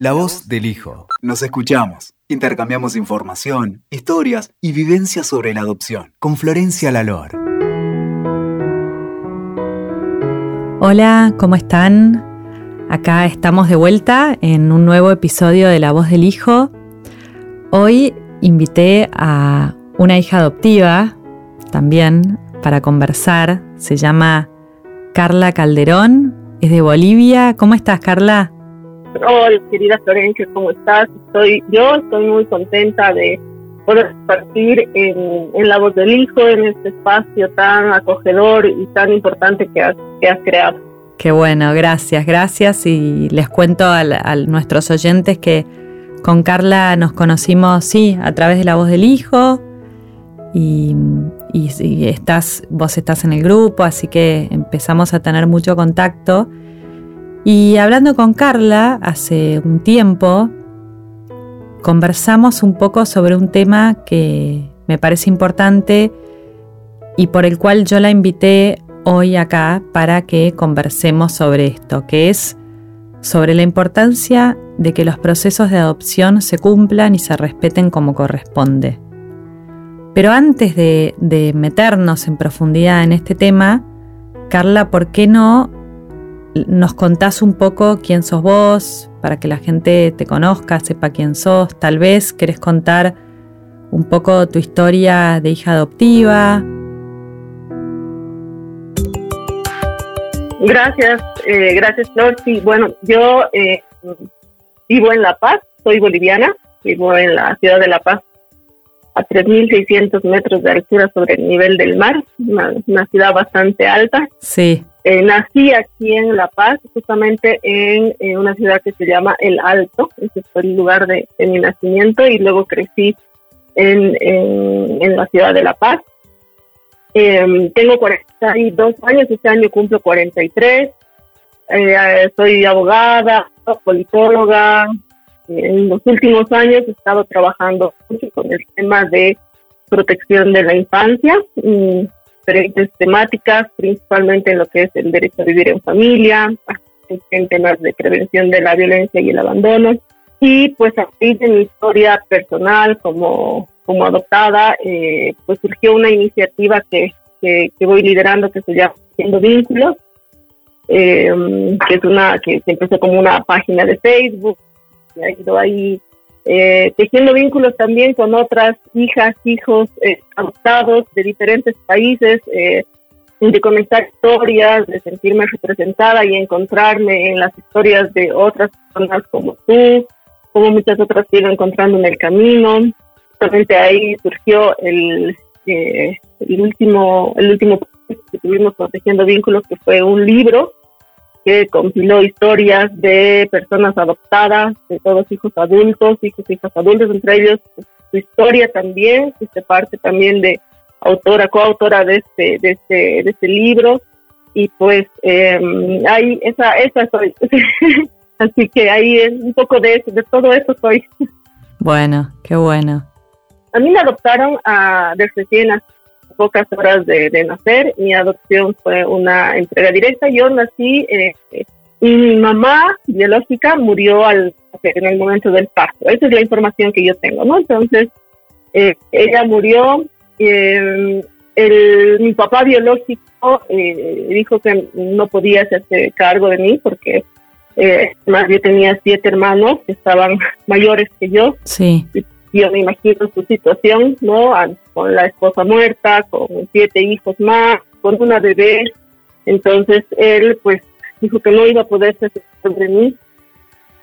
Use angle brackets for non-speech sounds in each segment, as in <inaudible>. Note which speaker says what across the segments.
Speaker 1: La voz del hijo. Nos escuchamos. Intercambiamos información, historias y vivencias sobre la adopción con Florencia Lalor.
Speaker 2: Hola, ¿cómo están? Acá estamos de vuelta en un nuevo episodio de La voz del hijo. Hoy invité a una hija adoptiva también para conversar. Se llama Carla Calderón, es de Bolivia. ¿Cómo estás, Carla?
Speaker 3: Hola, querida Florencia, ¿cómo estás? Estoy, yo estoy muy contenta de poder partir en, La Voz del Hijo, en este espacio tan acogedor y tan importante que has, creado.
Speaker 2: Qué bueno, gracias, gracias. Y les cuento a, nuestros oyentes que con Carla nos conocimos, sí, a través de La Voz del Hijo. Y, y, estás, vos estás en el grupo, así que empezamos a tener mucho contacto. Y hablando con Carla hace un tiempo, conversamos un poco sobre un tema que me parece importante y por el cual yo la invité hoy acá para que conversemos sobre esto, que es sobre la importancia de que los procesos de adopción se cumplan y se respeten como corresponde. Pero antes de, de meternos en profundidad en este tema, Carla, ¿por qué no nos contás un poco quién sos vos, para que la gente te conozca, sepa quién sos. Tal vez querés contar un poco tu historia de hija adoptiva.
Speaker 3: Gracias, eh, gracias Flor. Sí, bueno, yo eh, vivo en La Paz, soy boliviana, vivo en la ciudad de La Paz, a 3.600 metros de altura sobre el nivel del mar, una, una ciudad bastante alta.
Speaker 2: Sí.
Speaker 3: Eh, nací aquí en La Paz, justamente en, una ciudad que se llama El Alto, ese fue el lugar de, mi nacimiento, y luego crecí en, en, la ciudad de La Paz. Em, tengo 42 años, este año cumplo 43. Eh, soy abogada, politóloga. En los últimos años he estado trabajando mucho con el tema de protección de la infancia diferentes temáticas, principalmente en lo que es el derecho a vivir en familia, en temas de prevención de la violencia y el abandono. Y pues a partir de mi historia personal como, como adoptada, eh, pues surgió una iniciativa que, que, voy liderando que se llama Haciendo Vínculos, eh, que es una que, que empezó como una página de Facebook, ha ido ahí eh, tejiendo vínculos también con otras hijas, hijos eh, adoptados de diferentes países, eh, de conectar historias, de sentirme representada y encontrarme en las historias de otras personas como tú, como muchas otras que he ido encontrando en el camino. Justamente ahí surgió el, eh, el último el último que tuvimos protegiendo vínculos, que fue un libro que compiló historias de personas adoptadas, de todos hijos adultos, hijos y hijas adultos, entre ellos su historia también, que parte también de autora, coautora de este, de este, de este libro. Y pues eh, ahí, esa, esa soy. <laughs> Así que ahí es un poco de, de todo eso soy.
Speaker 2: Bueno, qué bueno.
Speaker 3: A mí me adoptaron a, desde recién pocas horas de, nacer. Mi adopción fue una entrega directa. Yo nací eh, y mi mamá biológica murió al, en el momento del parto. Esa es la información que yo tengo, ¿no? Entonces, eh, ella murió. Eh, el, mi papá biológico dijo que no podía hacerse cargo de mí porque más yo tenía siete hermanos que estaban <laughs> mayores que yo.
Speaker 2: Sí
Speaker 3: yo me imagino su situación, ¿no? Con la esposa muerta, con siete hijos más, con una bebé. Entonces él, pues, dijo que no iba a poder ser de mí.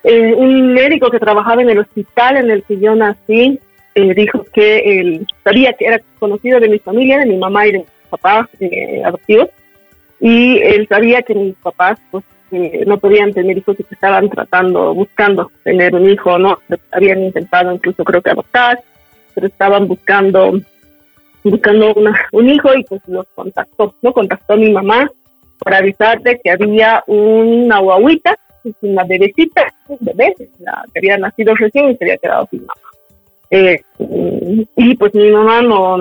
Speaker 3: Eh, un médico que trabajaba en el hospital en el que yo nací eh, dijo que él sabía que era conocido de mi familia, de mi mamá y de mi papá eh, adoptivos, y él sabía que mis papás, pues, no podían tener hijos y que estaban tratando, buscando tener un hijo, ¿no? Habían intentado incluso creo que adoptar, pero estaban buscando buscando una, un hijo y pues los contactó, ¿no? Contactó a mi mamá para avisarle que había una guaguita, una bebecita, un bebé, que había nacido recién y se había quedado sin mamá. Eh, y pues mi mamá no,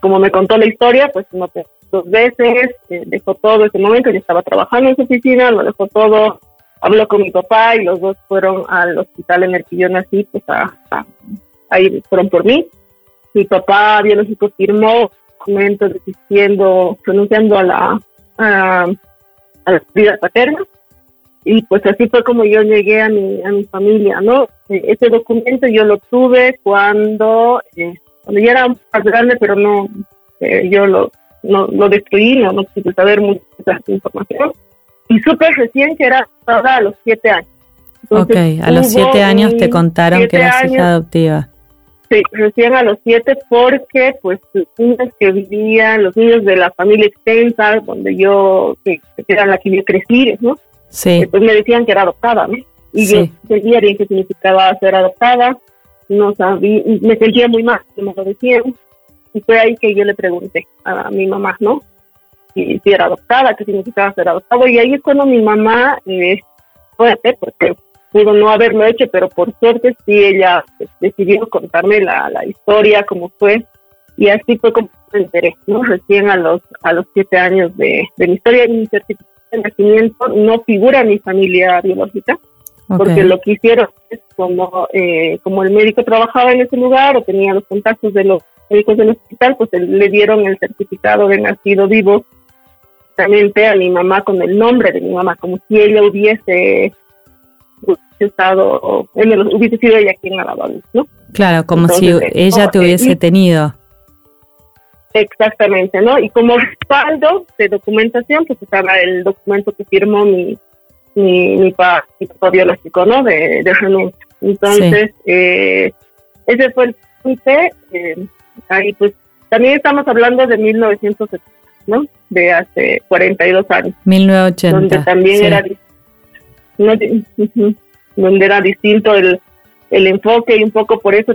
Speaker 3: como me contó la historia, pues no, dos veces, eh, dejó todo ese momento, yo estaba trabajando en su oficina, lo dejó todo habló con mi papá y los dos fueron al hospital en el que yo nací, pues a, ahí fueron por mí. Mi papá biológico firmó documentos diciendo, renunciando a la, a, la vida paterna. Y pues así fue como yo llegué a mi, a mi familia, ¿no? E, ese documento yo lo tuve cuando, eh, cuando ya era más grande, pero no, eh, yo lo, no, lo destruí, no, no quise saber mucha información y supe recién que era a los siete años.
Speaker 2: ok, a los siete años te contaron que eras hija adoptiva.
Speaker 3: Sí, recién a los siete porque pues los niños que vivían, los niños de la familia extensa, donde yo, que, era la que yo crecí, ¿no? Sí. Pues me decían que era adoptada, ¿no? Y yo seguía bien qué significaba ser adoptada, no sabía, me sentía muy mal, como lo decían, y fue ahí que yo le pregunté a mi mamá, ¿no? si, era adoptada, qué significaba ser adoptado. Y ahí es cuando mi mamá, eh, fuerte, porque pudo no haberlo hecho, pero por suerte sí ella decidió contarme la, la historia, cómo fue. Y así fue como me enteré, ¿no? Recién a los, a los siete años de, de mi historia, mi certificado de nacimiento no figura mi familia biológica, porque lo que hicieron es como, eh, como el médico trabajaba en ese lugar o tenía los contactos de los médicos del hospital, pues le dieron el certificado de nacido vivo a mi mamá con el nombre de mi mamá, como si ella hubiese estado, hubiese sido ella quien la dado ¿no?
Speaker 2: Claro, como si ella te hubiese tenido.
Speaker 3: Exactamente, ¿no? Y como respaldo de documentación, pues estaba el documento que firmó mi, mi, mi, papá, biológico, ¿no? De, de renuncia. Entonces, eh, ese fue el punto. Eh, ahí, pues, también estamos hablando de 1970. ¿no? De hace 42 años.
Speaker 2: 1980.
Speaker 3: Donde también era donde era distinto el, el enfoque y un poco por eso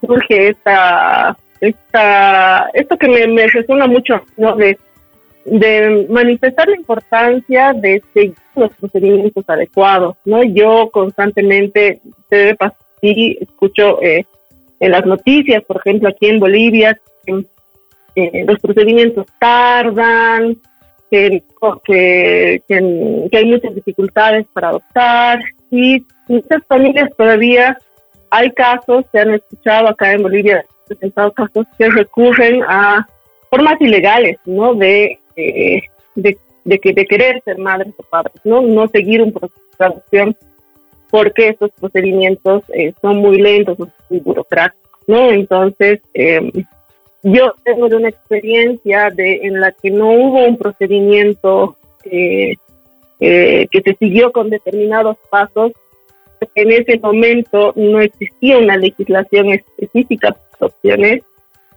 Speaker 3: surge esta, esta esto que me, me resuena mucho, ¿no? De, de manifestar la importancia de seguir los procedimientos adecuados, ¿no? Yo constantemente, debe pasar, escucho eh, en las noticias, por ejemplo, aquí en Bolivia, los procedimientos tardan, que, que, hay muchas dificultades para adoptar y muchas familias todavía hay casos, se han escuchado acá en Bolivia, presentado casos que recurren a formas ilegales, ¿no? De, eh, de, de, de, querer ser madres o padres, ¿no? No seguir un proceso de adopción porque estos procedimientos eh, son muy lentos, muy burocráticos, ¿no? Entonces, eh, yo tengo una experiencia de, en la que no hubo un procedimiento eh, eh, que se siguió con determinados pasos. En ese momento no existía una legislación específica para opciones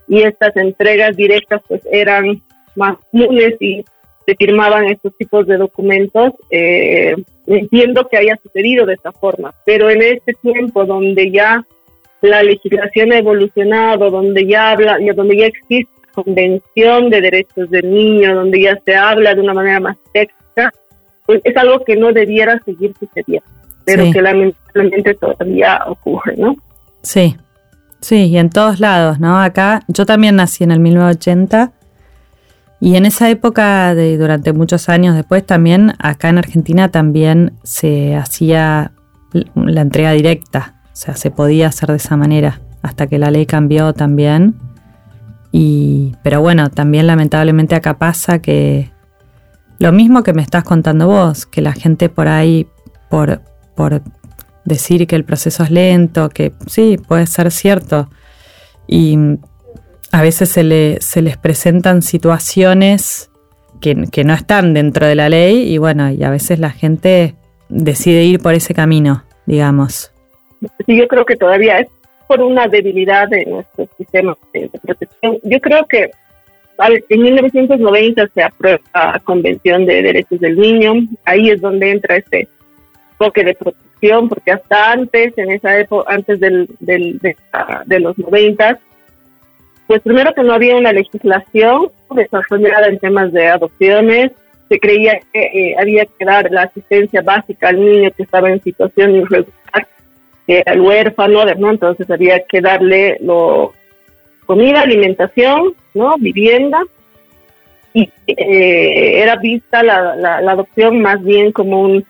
Speaker 3: y estas entregas directas pues eran más comunes y se firmaban estos tipos de documentos. Eh, entiendo que haya sucedido de esta forma, pero en este tiempo donde ya la legislación ha evolucionado, donde ya habla, donde ya existe convención de derechos del niño, donde ya se habla de una manera más técnica, pues es algo que no debiera seguir sucediendo, pero que lamentablemente todavía ocurre, ¿no?
Speaker 2: Sí, sí, y en todos lados, ¿no? Acá yo también nací en el 1980 y en esa época, de durante muchos años después, también acá en Argentina también se hacía la entrega directa o sea, se podía hacer de esa manera hasta que la ley cambió también. Y, pero bueno, también lamentablemente acá pasa que lo mismo que me estás contando vos, que la gente por ahí, por, por decir que el proceso es lento, que sí, puede ser cierto. Y a veces se, le, se les presentan situaciones que, no están dentro de la ley y bueno, y a veces la gente decide ir por ese camino, digamos
Speaker 3: sí, yo creo que todavía es por una debilidad de nuestro sistema de, protección. Yo creo que en 1990 se aprueba la Convención de Derechos del Niño, ahí es donde entra este enfoque de protección, porque hasta antes, en esa época, antes del, del, de, los 90, pues primero que no había una legislación desarrollada en temas de adopciones, se creía que eh, había que dar la asistencia básica al niño que estaba en situación irregular el huérfano, ¿no? Entonces había que darle lo, comida, alimentación, ¿no? Vivienda. Y eh, era vista la, la, adopción más bien como un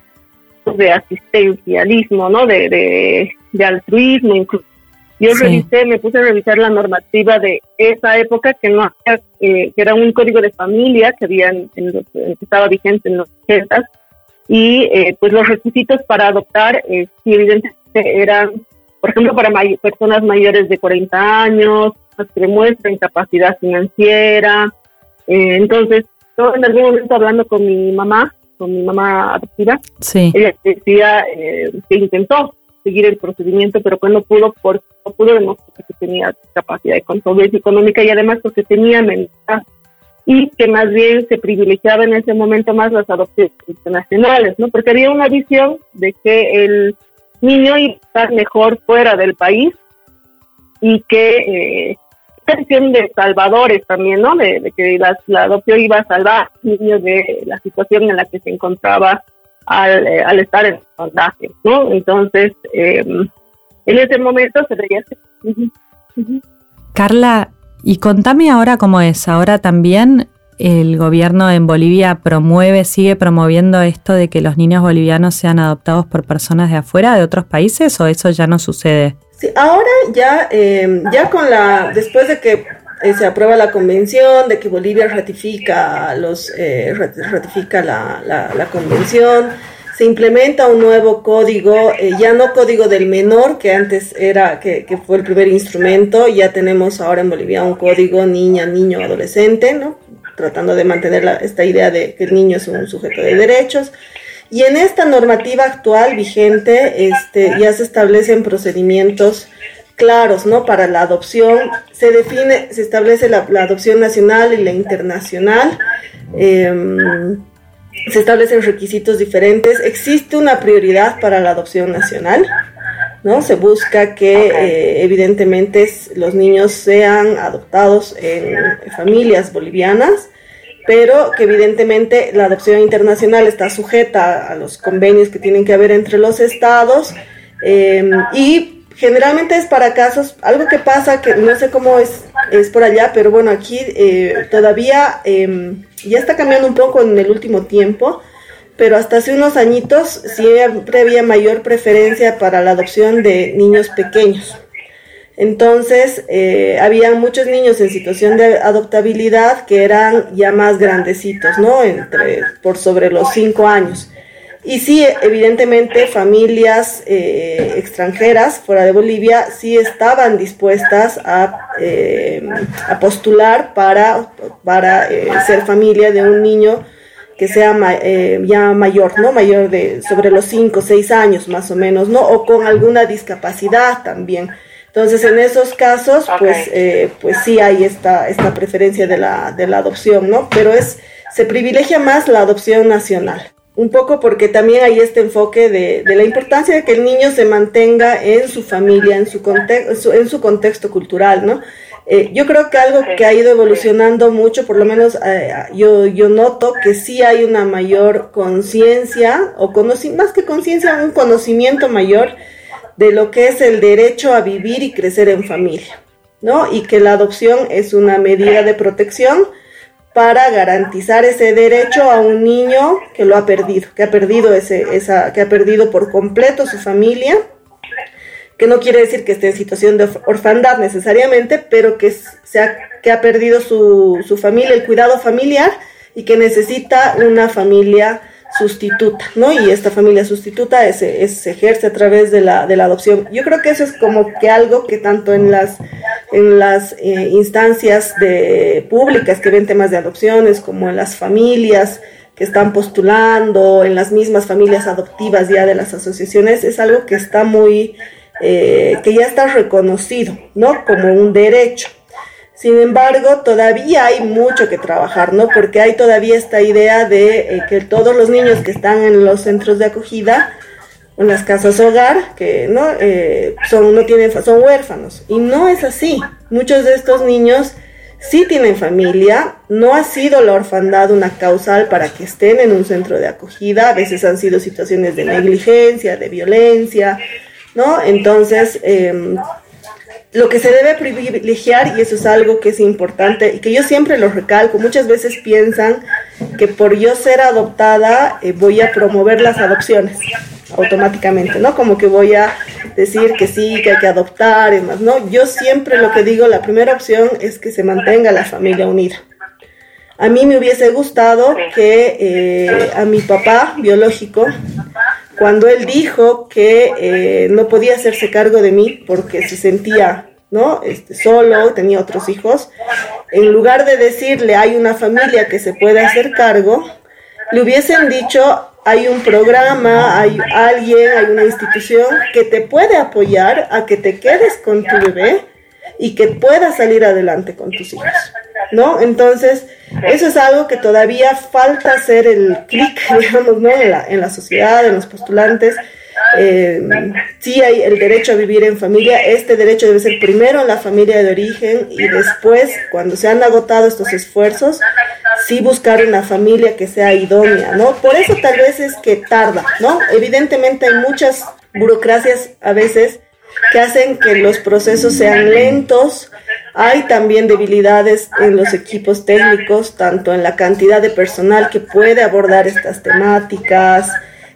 Speaker 3: de asistencialismo, ¿no? De, de, altruismo incluso. Yo revisé, me puse a revisar la normativa de esa época que no eh, que era un código de familia que había en, estaba vigente en los 80 y eh, pues los requisitos para adoptar eh, sí evidentemente eran por ejemplo, para personas mayores de 40 años, que demuestren capacidad financiera. Eh, entonces, yo en algún momento hablando con mi mamá, con mi mamá adoptiva, ella decía eh, que intentó seguir el procedimiento, pero que no pudo, porque no pudo demostrar que tenía capacidad de control económica y además porque tenía mentalidad y que más bien se privilegiaba en ese momento más las adopciones internacionales, ¿no? Porque había una visión de que el niño iba a estar mejor fuera del país y que eh, esta visión de salvadores también, ¿no? De, que la, adopción iba a salvar a niños de la situación en la que se encontraba al, eh, al estar en contagio, ¿no? Entonces, em, en ese momento se veía
Speaker 2: Carla, y contame ahora cómo es. Ahora también el gobierno en Bolivia promueve, sigue promoviendo esto de que los niños bolivianos sean adoptados por personas de afuera, de otros países, o eso ya no sucede?
Speaker 4: Sí, ahora ya, eh, ya con la, después de que eh, se aprueba la convención, de que Bolivia ratifica los, eh, ratifica la, la, convención, se implementa un nuevo código, ya no código del menor, que antes era, que, que, fue el primer instrumento, ya tenemos ahora en Bolivia un código niña, niño, adolescente, ¿no? tratando de mantener esta idea de que el niño es un sujeto de derechos. Y en esta normativa actual vigente este, ya se establecen procedimientos claros ¿no? para la adopción. Se define, se establece la, adopción nacional y la internacional. Em, se establecen requisitos diferentes. Existe una prioridad para la adopción nacional. ¿no? Se busca que eh, evidentemente los niños sean adoptados en familias bolivianas, pero que evidentemente la adopción internacional está sujeta a los convenios que tienen que haber entre los estados em, y generalmente es para casos, algo que pasa que no sé cómo es, es por allá, pero bueno, aquí eh, todavía em, ya está cambiando un poco en el último tiempo pero hasta hace unos añitos siempre había mayor preferencia para la adopción de niños pequeños. Entonces, eh, había muchos niños en situación de adoptabilidad que eran ya más grandecitos, ¿no? Entre, por sobre los cinco años. Y sí, evidentemente, familias eh, extranjeras fuera de Bolivia sí estaban dispuestas a, eh, a postular para, para ser familia de un niño que sea eh, ya mayor, ¿no? Mayor de sobre los 5 o 6 años más o menos, ¿no? O con alguna discapacidad también. Entonces, en esos casos, pues, eh, pues sí hay esta, esta preferencia de la, de la adopción, ¿no? Pero es, se privilegia más la adopción nacional. Un poco porque también hay este enfoque de, la importancia de que el niño se mantenga en su familia, en su, contexto, en su contexto cultural, ¿no? Eh, yo creo que algo que ha ido evolucionando mucho, por lo menos eh, yo, yo noto que sí hay una mayor conciencia, o más que conciencia, un conocimiento mayor de lo que es el derecho a vivir y crecer en familia, ¿no? Y que la adopción es una medida de protección para garantizar ese derecho a un niño que lo ha perdido, que ha perdido ese, esa, que ha perdido por completo su familia que no quiere decir que esté en situación de orfandad necesariamente, pero que, sea, que ha perdido su, su familia, el cuidado familiar y que necesita una familia sustituta, ¿no? Y esta familia sustituta es, se ejerce a través de la, de la, adopción. Yo creo que eso es como que algo que tanto en las, en las eh, instancias de, públicas que ven temas de adopciones, como en las familias que están postulando, en las mismas familias adoptivas ya de las asociaciones, es algo que está muy eh, que ya está reconocido, ¿no? Como un derecho. Sin embargo, todavía hay mucho que trabajar, ¿no? Porque hay todavía esta idea de eh, que todos los niños que están en los centros de acogida, en las casas hogar, que no eh, son no tienen son huérfanos y no es así. Muchos de estos niños sí tienen familia, no ha sido la orfandad una causal para que estén en un centro de acogida, a veces han sido situaciones de negligencia, de violencia, ¿no? Entonces, em, lo que se debe privilegiar, y eso es algo que es importante y que yo siempre lo recalco, muchas veces piensan que por yo ser adoptada eh, voy a promover las adopciones automáticamente, ¿no? Como que voy a decir que sí, que hay que adoptar y más, ¿no? Yo siempre lo que digo, la primera opción es que se mantenga la familia unida. A mí me hubiese gustado que eh, a mi papá biológico, cuando él dijo que eh, no podía hacerse cargo de mí porque se sentía ¿no? Este, solo, tenía otros hijos, en lugar de decirle hay una familia que se puede hacer cargo, le hubiesen dicho hay un programa, hay alguien, hay una institución que te puede apoyar a que te quedes con tu bebé y que puedas salir adelante con tus hijos, ¿no? Entonces, eso es algo que todavía falta hacer el clic, <laughs> digamos, ¿no? En la, en la sociedad, en los postulantes, eh, sí hay el derecho a vivir en familia, este derecho debe ser primero en la familia de origen y después, cuando se han agotado estos esfuerzos, sí buscar una familia que sea idónea, ¿no? Por eso tal vez es que tarda, ¿no? Evidentemente hay muchas burocracias a veces que hacen que los procesos sean lentos. Hay también debilidades en los equipos técnicos, tanto en la cantidad de personal que puede abordar estas temáticas,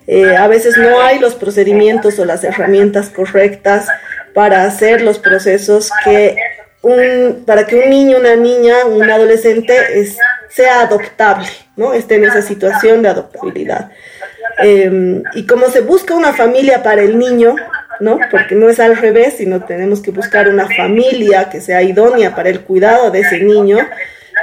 Speaker 4: eh, a veces no hay los procedimientos o las herramientas correctas para hacer los procesos que un, para que un niño, una niña, un adolescente sea adoptable, ¿no? Esté en esa situación de adoptabilidad. Em, y como se busca una familia para el niño, ¿no? Porque no es al revés, sino tenemos que buscar una familia que sea idónea para el cuidado de ese niño,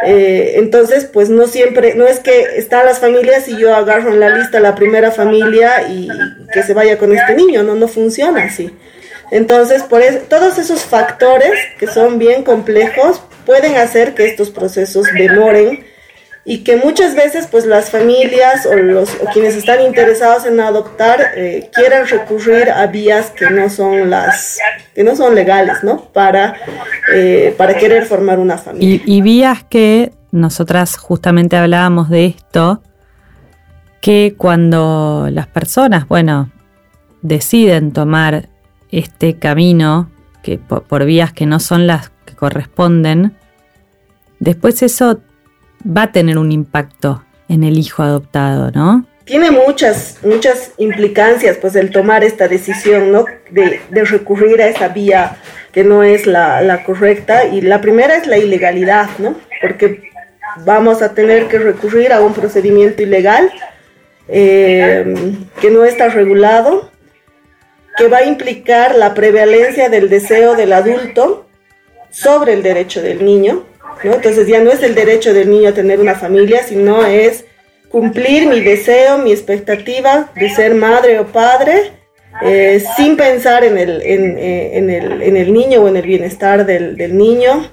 Speaker 4: eh, entonces, pues no siempre, no es que están las familias y yo agarro en la lista la primera familia y que se vaya con este niño, no, no funciona así. Entonces, por eso, todos esos factores que son bien complejos pueden hacer que estos procesos demoren y que muchas veces pues las familias o los o quienes están interesados en adoptar eh, quieran recurrir a vías que no son las que no son legales no para eh, para querer formar una familia.
Speaker 2: y, y, vías que nosotras justamente hablábamos de esto que cuando las personas bueno deciden tomar este camino que por, por vías que no son las que corresponden después eso va a tener un impacto en el hijo adoptado, ¿no?
Speaker 4: Tiene muchas, muchas implicancias, pues, el tomar esta decisión, ¿no? De, recurrir a esa vía que no es la, correcta. Y la primera es la ilegalidad, ¿no? Porque vamos a tener que recurrir a un procedimiento ilegal eh, que no está regulado, que va a implicar la prevalencia del deseo del adulto sobre el derecho del niño, entonces ya no es el derecho del niño a tener una familia, sino es cumplir mi deseo, mi expectativa de ser madre o padre, eh, sin pensar en el, eh, en, el, en el, niño o en el bienestar del, del niño.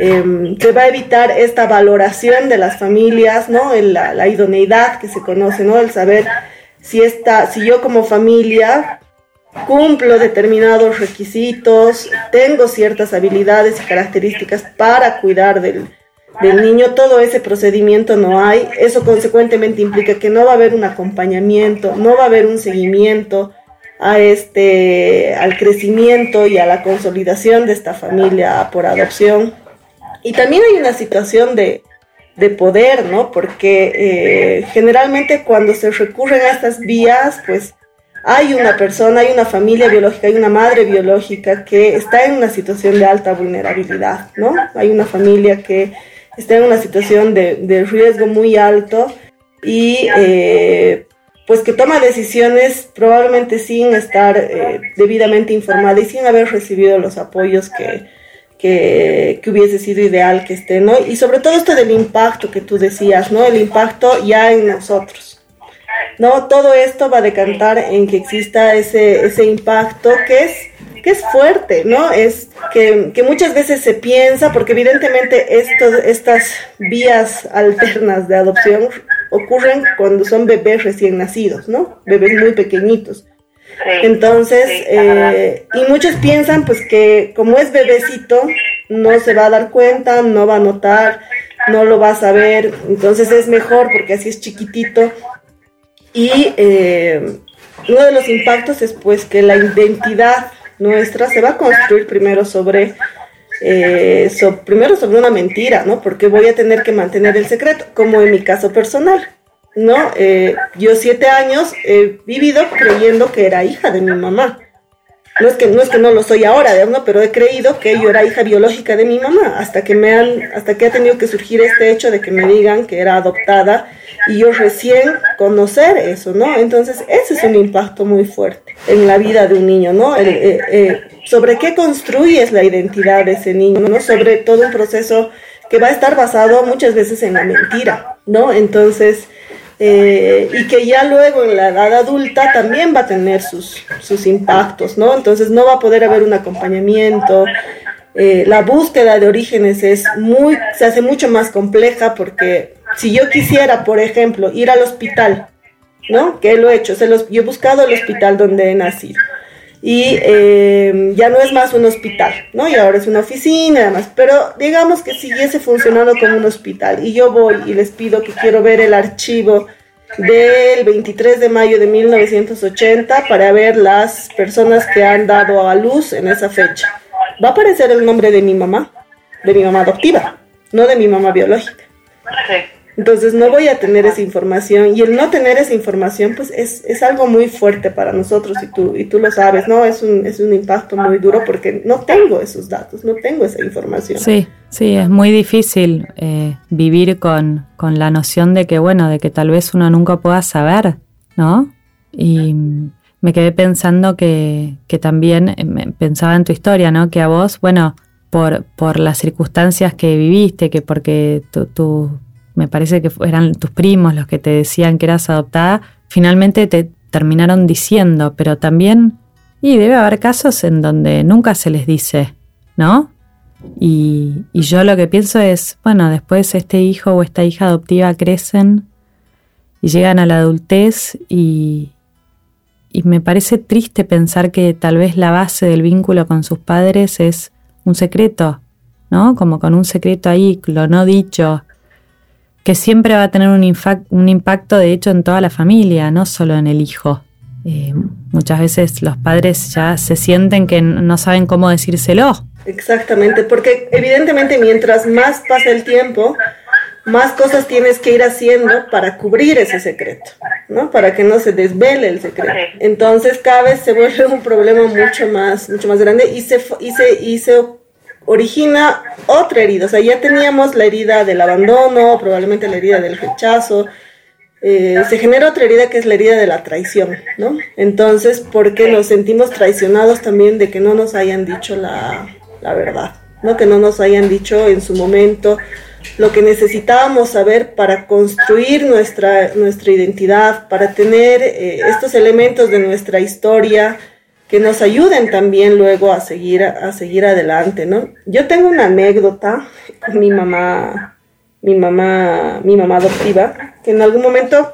Speaker 4: Eh, que va a evitar esta valoración de las familias, ¿no? La, la, idoneidad que se conoce, ¿no? El saber si, esta, si yo como familia cumplo determinados requisitos, tengo ciertas habilidades y características para cuidar del, niño, todo ese procedimiento no hay, eso consecuentemente implica que no va a haber un acompañamiento, no va a haber un seguimiento a este, al crecimiento y a la consolidación de esta familia por adopción. Y también hay una situación de, poder, ¿no? Porque eh, generalmente cuando se recurren a estas vías, pues hay una persona, hay una familia biológica, hay una madre biológica que está en una situación de alta vulnerabilidad, ¿no? Hay una familia que está en una situación de, riesgo muy alto y eh, pues que toma decisiones probablemente sin estar eh, debidamente informada y sin haber recibido los apoyos que, que, que, hubiese sido ideal que esté, ¿no? Y sobre todo esto del impacto que tú decías, ¿no? El impacto ya en nosotros. ¿No? Todo esto va a decantar en que exista ese, ese impacto que es, que es fuerte, ¿no? Es que, muchas veces se piensa, porque evidentemente estos, estas vías alternas de adopción ocurren cuando son bebés recién nacidos, ¿no? Bebés muy pequeñitos. Entonces, eh, y muchos piensan pues que como es bebecito, no se va a dar cuenta, no va a notar, no lo va a saber, entonces es mejor porque así es chiquitito y eh, uno de los impactos es pues que la identidad nuestra se va a construir primero sobre, eh, primero sobre una mentira, ¿no? Porque voy a tener que mantener el secreto, como en mi caso personal, ¿no? Eh, yo siete años he vivido creyendo que era hija de mi mamá. No es que no, lo soy ahora, ¿no? pero he creído que yo era hija biológica de mi mamá, hasta que, me han, hasta que ha tenido que surgir este hecho de que me digan que era adoptada y yo recién conocer eso, ¿no? Entonces, ese es un impacto muy fuerte en la vida de un niño, ¿no? Eh, eh, sobre qué construyes la identidad de ese niño, ¿no? Sobre todo un proceso que va a estar basado muchas veces en la mentira, ¿no? Entonces, eh, y que ya luego en la edad adulta también va a tener sus, sus impactos, ¿no? Entonces no va a poder haber un acompañamiento. Eh, la búsqueda de orígenes es muy, se hace mucho más compleja porque si yo quisiera, por ejemplo, ir al hospital, ¿no? Que lo he hecho, se los, yo he buscado el hospital donde he nacido y eh, ya no es más un hospital, ¿no? Y ahora es una oficina, además, pero digamos que siguiese funcionando como un hospital y yo voy y les pido que quiero ver el archivo del 23 de mayo de 1980 para ver las personas que han dado a luz en esa fecha. Va a aparecer el nombre de mi mamá, de mi mamá adoptiva, no de mi mamá biológica. Entonces no voy a tener esa información y el no tener esa información pues es, es, algo muy fuerte para nosotros y tú, y tú lo sabes, ¿no? Es un, es un impacto muy duro porque no tengo esos datos, no tengo esa información.
Speaker 2: Sí, sí, es muy difícil eh, vivir con, con la noción de que, bueno, de que tal vez uno nunca pueda saber, ¿no? Y me quedé pensando que, que también, eh, pensaba en tu historia, ¿no? Que a vos, bueno, por, por las circunstancias que viviste, que porque tu, tu me parece que eran tus primos los que te decían que eras adoptada, finalmente te terminaron diciendo, pero también, y debe haber casos en donde nunca se les dice, ¿no? Y, yo lo que pienso es, bueno, después este hijo o esta hija adoptiva crecen y llegan a la adultez y, y me parece triste pensar que tal vez la base del vínculo con sus padres es un secreto, ¿no? Como con un secreto ahí, lo no dicho, que siempre va a tener un, un impacto de hecho en toda la familia, no solo en el hijo. Eh, muchas veces los padres ya se sienten que no saben cómo decírselo.
Speaker 4: Exactamente, porque evidentemente mientras más pasa el tiempo, más cosas tienes que ir haciendo para cubrir ese secreto, ¿no? Para que no se desvele el secreto. Entonces cada vez se vuelve un problema mucho más, mucho más grande y se, y se, y se origina otra herida. O sea, ya teníamos la herida del abandono, probablemente la herida del rechazo. Eh, se genera otra herida que es la herida de la traición, ¿no? Entonces, porque nos sentimos traicionados también de que no nos hayan dicho la, verdad, ¿no? Que no nos hayan dicho en su momento lo que necesitábamos saber para construir nuestra, nuestra identidad, para tener eh, estos elementos de nuestra historia, que nos ayuden también luego a seguir, a seguir adelante, ¿no? Yo tengo una anécdota con mi mamá, mi mamá, mi mamá adoptiva, que en algún momento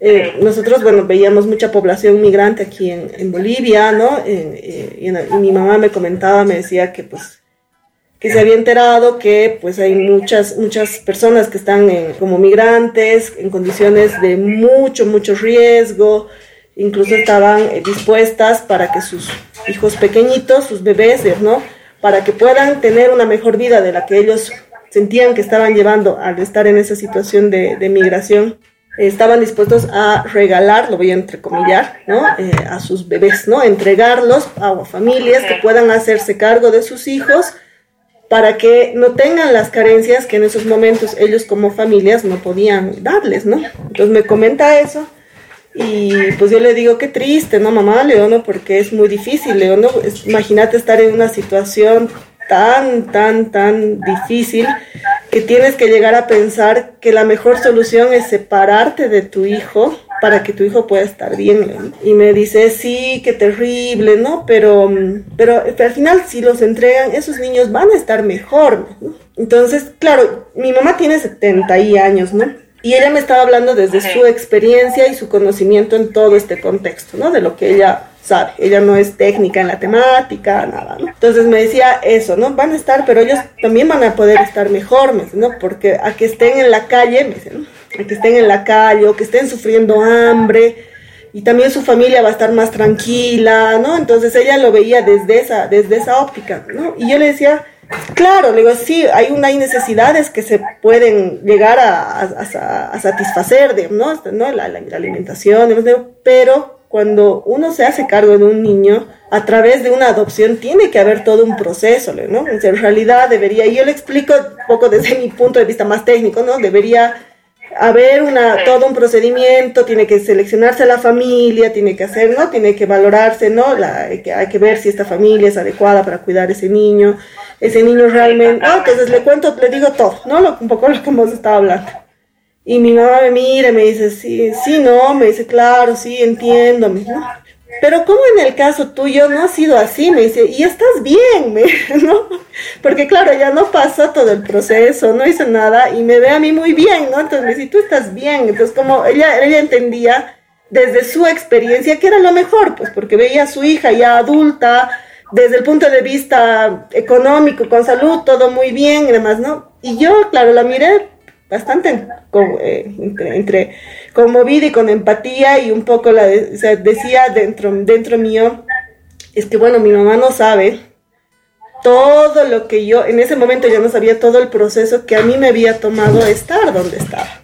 Speaker 4: eh, nosotros, bueno, veíamos mucha población migrante aquí en, Bolivia, ¿no? Eh, y, mi mamá me comentaba, me decía que pues que se había enterado que pues hay muchas muchas personas que están como migrantes en condiciones de mucho mucho riesgo incluso estaban eh, dispuestas para que sus hijos pequeñitos, sus bebés, ¿no? Para que puedan tener una mejor vida de la que ellos sentían que estaban llevando al estar en esa situación de, migración, estaban dispuestos a regalar, lo voy a entrecomillar, ¿no? Eh, a sus bebés, ¿no? Entregarlos a familias que puedan hacerse cargo de sus hijos para que no tengan las carencias que en esos momentos ellos como familias no podían darles, ¿no? Entonces me comenta eso y pues yo le digo, qué triste, ¿no, mamá, Leono? Porque es muy difícil, Leono. Imagínate estar en una situación tan, tan, tan difícil que tienes que llegar a pensar que la mejor solución es separarte de tu hijo para que tu hijo pueda estar bien. Y me dice, sí, qué terrible, ¿no? Pero, pero, al final si los entregan, esos niños van a estar mejor. ¿no? Entonces, claro, mi mamá tiene 70 años, ¿no? Y ella me estaba hablando desde su experiencia y su conocimiento en todo este contexto, ¿no? De lo que ella sabe. Ella no es técnica en la temática, nada, ¿no? Entonces me decía eso, ¿no? Van a estar, pero ellos también van a poder estar mejor, ¿no? Porque a que estén en la calle, me dice, ¿no? A que estén en la calle o que estén sufriendo hambre y también su familia va a estar más tranquila, ¿no? Entonces ella lo veía desde esa, desde esa óptica, ¿no? Y yo le decía, Claro, digo, sí, hay, una, hay necesidades que se pueden llegar a, satisfacer, ¿no? ¿no? La, la, alimentación, pero cuando uno se hace cargo de un niño, a través de una adopción tiene que haber todo un proceso, ¿no? En realidad debería, y yo le explico un poco desde mi punto de vista más técnico, ¿no? Debería haber una, todo un procedimiento, tiene que seleccionarse a la familia, tiene que hacer, ¿no? Tiene que valorarse, ¿no? La, hay, que, hay que ver si esta familia es adecuada para cuidar a ese niño, ese niño realmente, ¿no? Entonces le cuento, le digo todo, ¿no? un poco lo que hemos estado hablando. Y mi mamá me mira me dice, sí, sí, no, me dice, claro, sí, entiendo, ¿no? Pero como en el caso tuyo no ha sido así, me dice, y estás bien, ¿no? Porque claro, ya no pasó todo el proceso, no hizo nada y me ve a mí muy bien, ¿no? Entonces me dice, tú estás bien. Entonces como ella, ella entendía desde su experiencia que era lo mejor, pues porque veía a su hija ya adulta, desde el punto de vista económico, con salud, todo muy bien y demás, ¿no? Y yo, claro, la miré bastante eh, entre, entre, conmovida y con empatía y un poco la decía dentro, dentro mío, es que bueno, mi mamá no sabe todo lo que yo, en ese momento yo no sabía todo el proceso que a mí me había tomado estar donde estaba,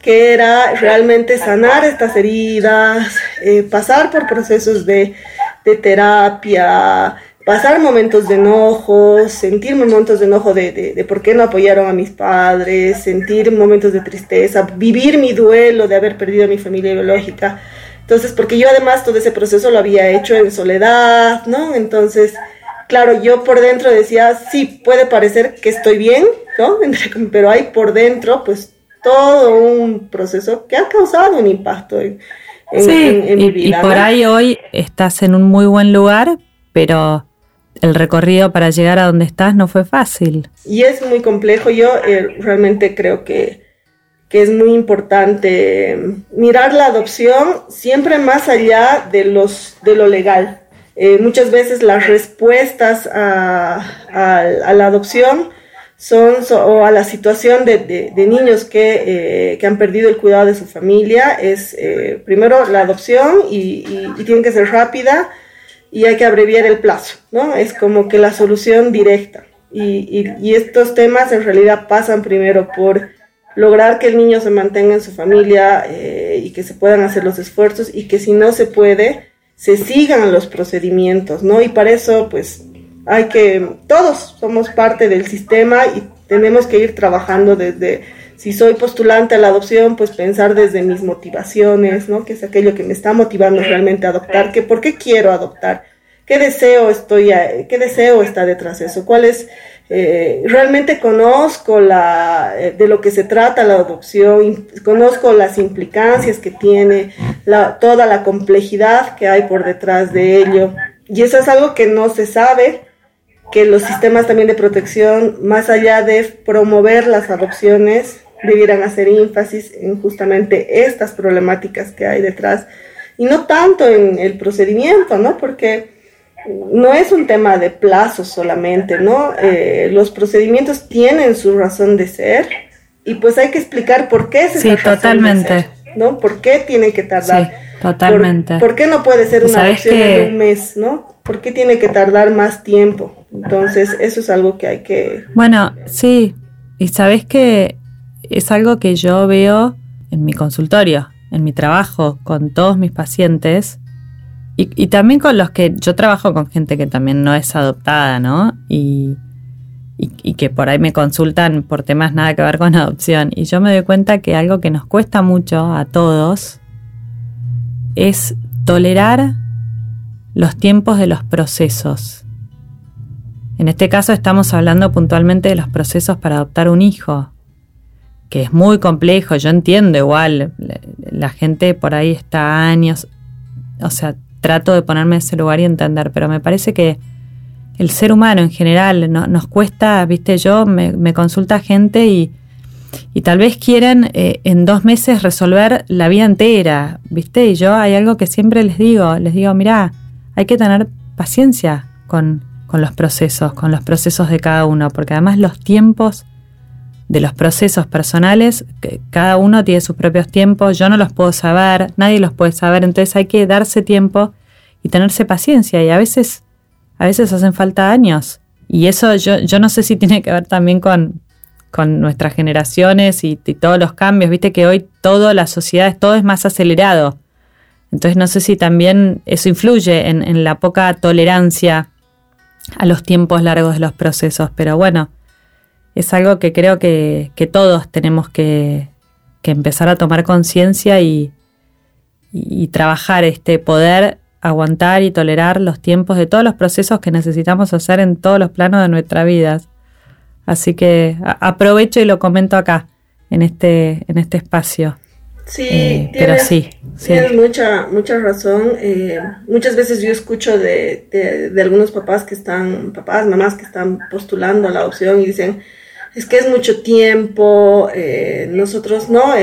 Speaker 4: que era realmente sanar estas heridas, eh, pasar por procesos de, de terapia, pasar momentos de enojo, sentir momentos de enojo de, de, por qué no apoyaron a mis padres, sentir momentos de tristeza, vivir mi duelo de haber perdido a mi familia biológica. Entonces, porque yo además todo ese proceso lo había hecho en soledad, ¿no? Entonces, claro, yo por dentro decía, sí, puede parecer que estoy bien, ¿no? <laughs> Pero hay por dentro, pues, todo un proceso que ha causado un impacto
Speaker 2: mi vida. Y por ahí hoy estás en un muy buen lugar, pero el recorrido para llegar a donde estás no fue fácil.
Speaker 4: Y es muy complejo. Yo eh, realmente creo que, es muy importante mirar la adopción siempre más allá de, los, de lo legal. Eh, muchas veces las respuestas a, la adopción son o a la situación de, niños que, eh, que, han perdido el cuidado de su familia es primero la adopción y, y tiene que ser rápida y hay que abreviar el plazo, ¿no? Es como que la solución directa. Y, y, estos temas en realidad pasan primero por lograr que el niño se mantenga en su familia eh, y que se puedan hacer los esfuerzos y que si no se puede, se sigan los procedimientos, ¿no? Y para eso, pues, hay que, todos somos parte del sistema y tenemos que ir trabajando desde si soy postulante a la adopción, pues pensar desde mis motivaciones, ¿no? Que es aquello que me está motivando realmente a adoptar, que por qué quiero adoptar, qué deseo estoy, qué deseo está detrás de eso, cuál es, eh, realmente conozco la, eh, de lo que se trata la adopción, conozco las implicancias que tiene, la, toda la complejidad que hay por detrás de ello. Y eso es algo que no se sabe, que los sistemas también de protección, más allá de promover las adopciones, debieran hacer énfasis en justamente estas problemáticas que hay detrás y no tanto en el procedimiento, ¿no? Porque no es un tema de plazos solamente, ¿no? Eh, los procedimientos tienen su razón de ser y pues hay que explicar por qué se
Speaker 2: Sí, totalmente.
Speaker 4: ¿No? ¿Por qué tiene que tardar?
Speaker 2: Sí, totalmente.
Speaker 4: ¿Por, qué no puede ser una adopción de un mes, ¿no? ¿Por qué tiene que tardar más tiempo? Entonces, eso es algo que hay que...
Speaker 2: Bueno, sí. Y sabes que es algo que yo veo en mi consultorio, en mi trabajo con todos mis pacientes y, también con los que yo trabajo con gente que también no es adoptada, ¿no? Y, y, que por ahí me consultan por temas nada que ver con <laughs> adopción. Y yo me doy cuenta que algo que nos cuesta mucho a todos es tolerar los tiempos de los procesos. En este caso estamos hablando puntualmente de los procesos para adoptar un hijo que es muy complejo, yo entiendo igual, la gente por ahí está años, o sea, trato de ponerme en ese lugar y entender, pero me parece que el ser humano en general nos cuesta, viste, yo me, consulta gente y, y, tal vez quieren eh, en dos meses resolver la vida entera, viste, y yo hay algo que siempre les digo, les digo, mira, hay que tener paciencia con, con los procesos, con los procesos de cada uno, porque además los tiempos de los procesos personales, cada uno tiene sus propios tiempos, yo no los puedo saber, nadie los puede saber, entonces hay que darse tiempo y tenerse paciencia y a veces, a veces hacen falta años Y eso yo, yo no sé si tiene que ver también con, con nuestras generaciones y, todos los cambios. Viste que hoy toda la sociedad, todo es más acelerado. Entonces no sé si también eso influye en, la poca tolerancia a los tiempos largos de los procesos. Pero bueno, es algo que creo que, todos tenemos que, que, empezar a tomar conciencia y, y, trabajar este poder aguantar y tolerar los tiempos de todos los procesos que necesitamos hacer en todos los planos de nuestra vida. Así que aprovecho y lo comento acá, en este, en este espacio.
Speaker 4: Sí, eh, tienes, pero sí, tienes mucha, mucha razón. Eh, muchas veces yo escucho de, de, algunos papás que están, papás, mamás que están postulando la opción y dicen, es que es mucho tiempo, eh, nosotros no,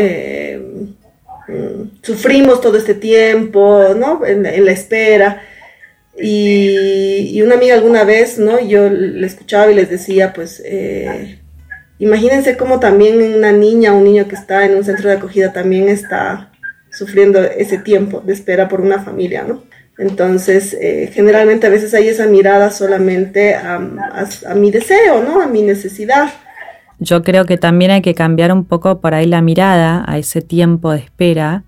Speaker 4: Mm, sufrimos todo este tiempo, ¿no? En, la espera. Y, una amiga alguna vez, ¿no? Yo le escuchaba y les decía, pues, eh, imagínense cómo también una niña o un niño que está en un centro de acogida también está sufriendo ese tiempo de espera por una familia, ¿no? Entonces, eh, generalmente a veces hay esa mirada solamente a, a mi deseo, ¿no? A mi necesidad
Speaker 2: yo creo que también hay que cambiar un poco por ahí la mirada a ese tiempo de espera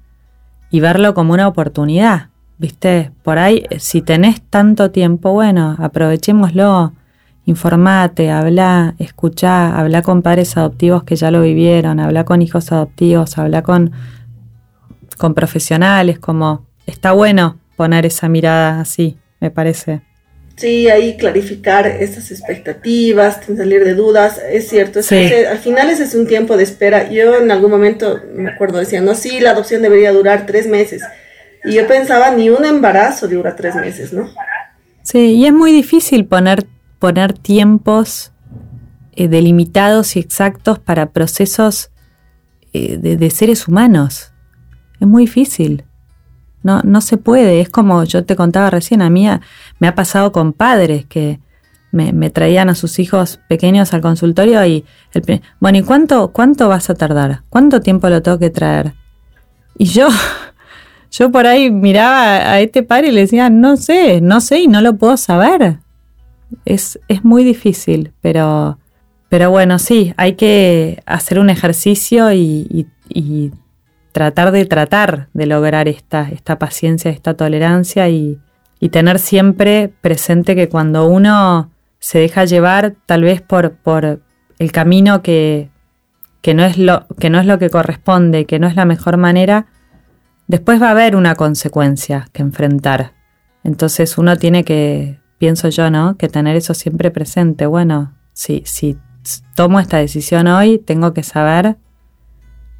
Speaker 2: y verlo como una oportunidad. ¿Viste? Por ahí, si tenés tanto tiempo, bueno, aprovechémoslo. Informate, habla, escuchá, habla con padres adoptivos que ya lo vivieron, habla con hijos adoptivos, habla con, con profesionales, como está bueno poner esa mirada así, me parece.
Speaker 4: Sí, ahí clarificar esas expectativas, salir de dudas, es cierto, al final ese es un tiempo de espera. Yo en algún momento me acuerdo decía, no, sí, la adopción debería durar tres meses. Y yo pensaba, ni un embarazo dura tres meses, ¿no?
Speaker 2: Sí, y es muy difícil poner, poner tiempos eh, delimitados y exactos para procesos eh, de, seres humanos. Es muy difícil. No, no se puede. Es como yo te contaba recién, a mí me ha pasado con padres que me, traían a sus hijos pequeños al consultorio y, el, bueno, ¿y cuánto, cuánto vas a tardar? ¿Cuánto tiempo lo tengo que traer? Y yo, <laughs> yo por ahí miraba a este padre y le decía, no sé, no sé y no lo puedo saber. Es, es muy difícil, pero, pero bueno, sí, hay que hacer un ejercicio y, y tratar de tratar de lograr esta, esta paciencia, esta tolerancia y, tener siempre presente que cuando uno se deja llevar tal vez por, por el camino que, que, no es lo, que no es lo que corresponde, que no es la mejor manera, después va a haber una consecuencia que enfrentar. Entonces uno tiene que, pienso yo, ¿no? Que tener eso siempre presente. Bueno, si, si tomo esta decisión hoy, tengo que saber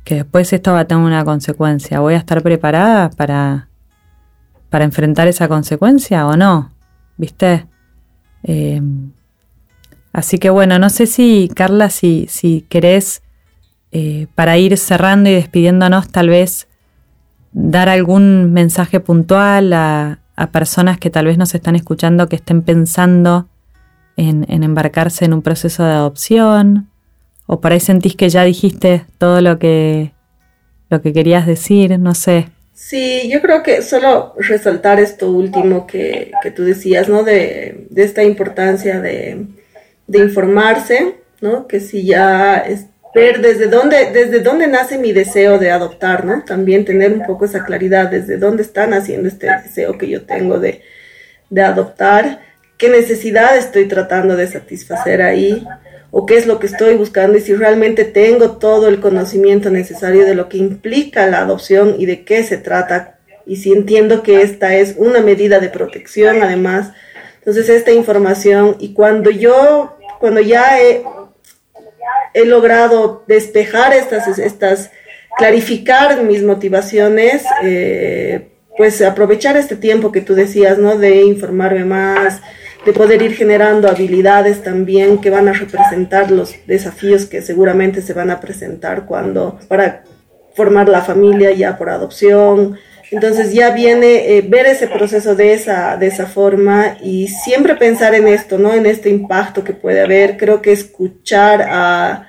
Speaker 2: que después esto va a tener una consecuencia. ¿Voy a estar preparada para, para enfrentar esa consecuencia o no? ¿Viste? Em, así que bueno, no sé si, Carla, si, si querés, eh, para ir cerrando y despidiéndonos, tal vez dar algún mensaje puntual a, a, personas que tal vez nos están escuchando que estén pensando en, embarcarse en un proceso de adopción o por ahí sentís que ya dijiste todo lo que, lo que querías decir, no sé.
Speaker 4: Sí, yo creo que solo resaltar esto último que, que tú decías, ¿no? De, de esta importancia de, de, informarse, ¿no? Que si ya ver desde dónde, desde dónde nace mi deseo de adoptar, ¿no? También tener un poco esa claridad, desde dónde está naciendo este deseo que yo tengo de, de adoptar, qué necesidad estoy tratando de satisfacer ahí, o qué es lo que estoy buscando y si realmente tengo todo el conocimiento necesario de lo que implica la adopción y de qué se trata y si entiendo que esta es una medida de protección además. Entonces esta información y cuando yo, cuando ya he, he logrado despejar estas, estas, clarificar mis motivaciones, eh, pues aprovechar este tiempo que tú decías, ¿no? De informarme más, de poder ir generando habilidades también que van a representar los desafíos que seguramente se van a presentar cuando para formar la familia ya por adopción. Entonces ya viene eh, ver ese proceso de esa, de esa forma y siempre pensar en esto, ¿no? En este impacto que puede haber. Creo que escuchar a,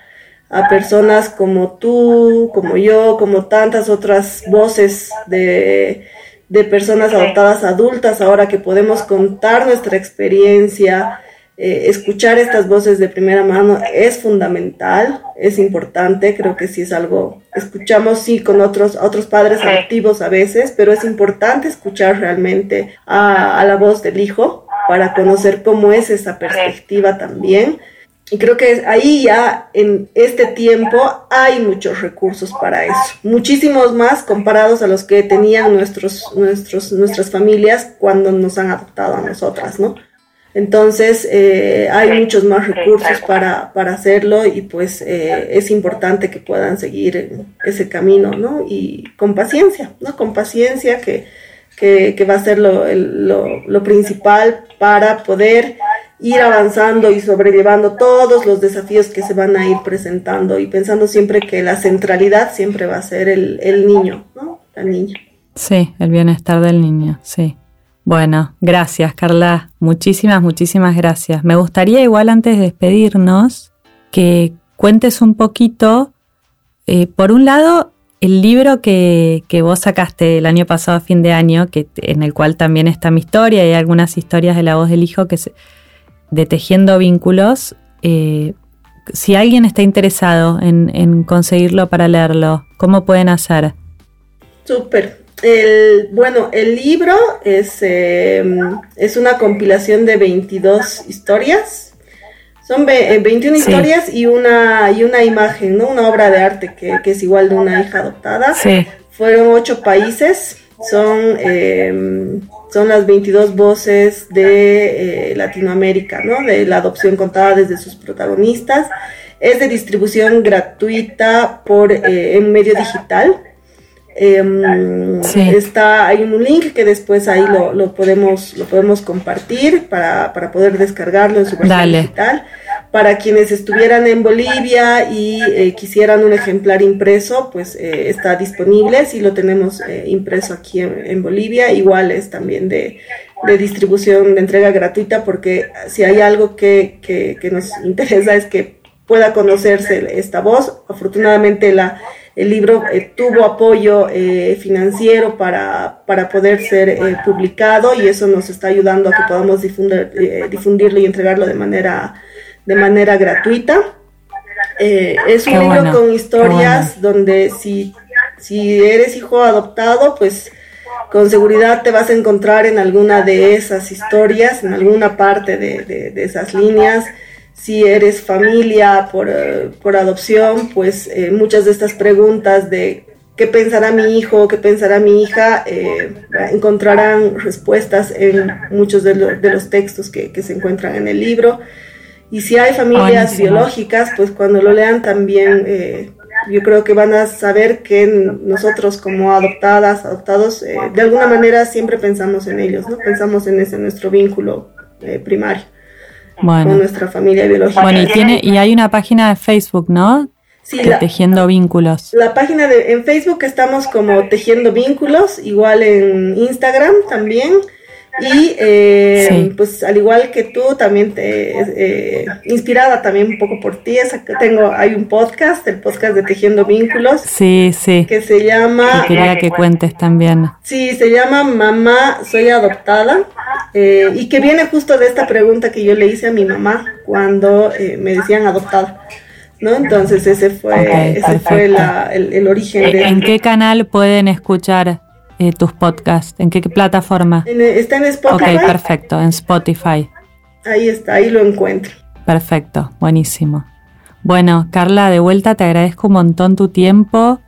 Speaker 4: a personas como tú, como yo, como tantas otras voces de, de personas adoptadas adultas, ahora que podemos contar nuestra experiencia, eh, escuchar estas voces de primera mano es fundamental, es importante, creo que sí es algo, escuchamos sí con otros, otros padres activos a veces, pero es importante escuchar realmente a, a la voz del hijo para conocer cómo es esa perspectiva también. Y creo que ahí ya en este tiempo hay muchos recursos para eso, muchísimos más comparados a los que tenían nuestros, nuestros, nuestras familias cuando nos han adoptado a nosotras, ¿no? Entonces, eh, hay muchos más recursos para, para hacerlo y pues eh, es importante que puedan seguir ese camino, ¿no? Y con paciencia, ¿no? Con paciencia que, que, que va a ser lo, lo, lo, principal para poder ir avanzando y sobrellevando todos los desafíos que se van a ir presentando y pensando siempre que la centralidad siempre va a ser el, el niño, ¿no? La niña.
Speaker 2: Sí, el bienestar del niño, sí. Bueno, gracias Carla, muchísimas, muchísimas gracias. Me gustaría igual antes de despedirnos que cuentes un poquito, eh, por un lado, el libro que, que, vos sacaste el año pasado a fin de año, que, en el cual también está mi historia y algunas historias de la voz del hijo que se, de Tejiendo Vínculos. Eh, si alguien está interesado en, en conseguirlo para leerlo, ¿cómo pueden hacer?
Speaker 4: Súper, el, bueno, el libro es, em, es una compilación de 22 historias. Son 21 eh, historias y una, y una imagen, ¿no? Una obra de arte que, que es igual de una hija adoptada.
Speaker 2: Sí.
Speaker 4: Fueron ocho países. Son, eh, son las 22 voces de eh, Latinoamérica, ¿no? De la adopción contada desde sus protagonistas. Es de distribución gratuita por eh, en medio digital. Eh, está, hay un link que después ahí lo, lo podemos, lo podemos compartir para, para, poder descargarlo en su versión digital. Para quienes estuvieran en Bolivia y eh, quisieran un ejemplar impreso, pues eh, está disponible. Si lo tenemos eh, impreso aquí en, Bolivia, igual es también de, distribución, de entrega gratuita, porque si hay algo que, que, que nos <laughs> interesa es que pueda conocerse esta voz. Afortunadamente la el libro eh, tuvo apoyo financiero para, poder ser publicado y eso nos está ayudando a que podamos difundir, difundirlo y entregarlo de manera, de manera gratuita. es un
Speaker 2: Qué
Speaker 4: libro
Speaker 2: bueno,
Speaker 4: con historias donde si, si eres hijo adoptado, pues con seguridad te vas a encontrar en alguna de esas historias, en alguna parte de, de, de esas líneas si eres familia por, uh, por adopción, pues eh, muchas de estas preguntas de qué pensará mi hijo, qué pensará mi hija, eh, encontrarán respuestas en muchos de, lo, de los textos que, que, se encuentran en el libro. Y si hay familias Buenísimo. biológicas, pues cuando lo lean también eh, yo creo que van a saber que nosotros como adoptadas, adoptados, eh, de alguna manera siempre pensamos en ellos, ¿no? Pensamos en ese nuestro vínculo eh, primario
Speaker 2: bueno.
Speaker 4: con nuestra familia biológica.
Speaker 2: Bueno, y, tiene, y hay una página de Facebook, ¿no?
Speaker 4: Sí, la,
Speaker 2: Tejiendo Vínculos.
Speaker 4: La página de en Facebook estamos como Tejiendo Vínculos, igual en Instagram también. Y eh, sí. pues al igual que tú, también te, eh, inspirada también un poco por ti, es tengo, hay un podcast, el podcast de Tejiendo Vínculos.
Speaker 2: Sí, sí.
Speaker 4: Que se llama...
Speaker 2: Quería que cuentes también.
Speaker 4: Sí, se llama Mamá, soy adoptada. Eh, y que viene justo de esta pregunta que yo le hice a mi mamá cuando eh, me decían adoptada. ¿no? Entonces ese fue, okay, ese fue la, el, el, origen de...
Speaker 2: ¿En qué canal pueden escuchar eh, tus podcasts? ¿En qué, qué plataforma?
Speaker 4: En, está en Spotify.
Speaker 2: Ok, perfecto, en Spotify.
Speaker 4: Ahí está, ahí lo encuentro.
Speaker 2: Perfecto, buenísimo. Bueno, Carla, de vuelta te agradezco un montón tu tiempo.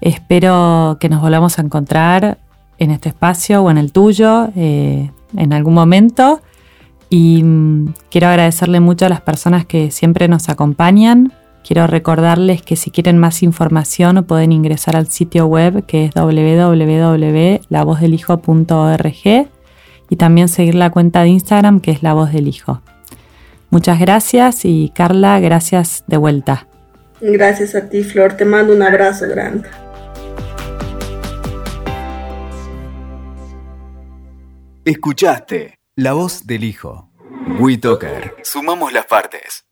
Speaker 2: Espero que nos volvamos a encontrar en este espacio o en el tuyo eh, en algún momento. Y mmm, quiero agradecerle mucho a las personas que siempre nos acompañan. Quiero recordarles que si quieren más información pueden ingresar al sitio web que es www.lavozdelhijo.org y también seguir la cuenta de Instagram que es La Voz del Hijo. Muchas gracias y Carla, gracias de vuelta.
Speaker 4: Gracias a ti, Flor. Te mando un abrazo grande.
Speaker 1: Escuchaste La Voz del Hijo. WeToker. Sumamos las partes.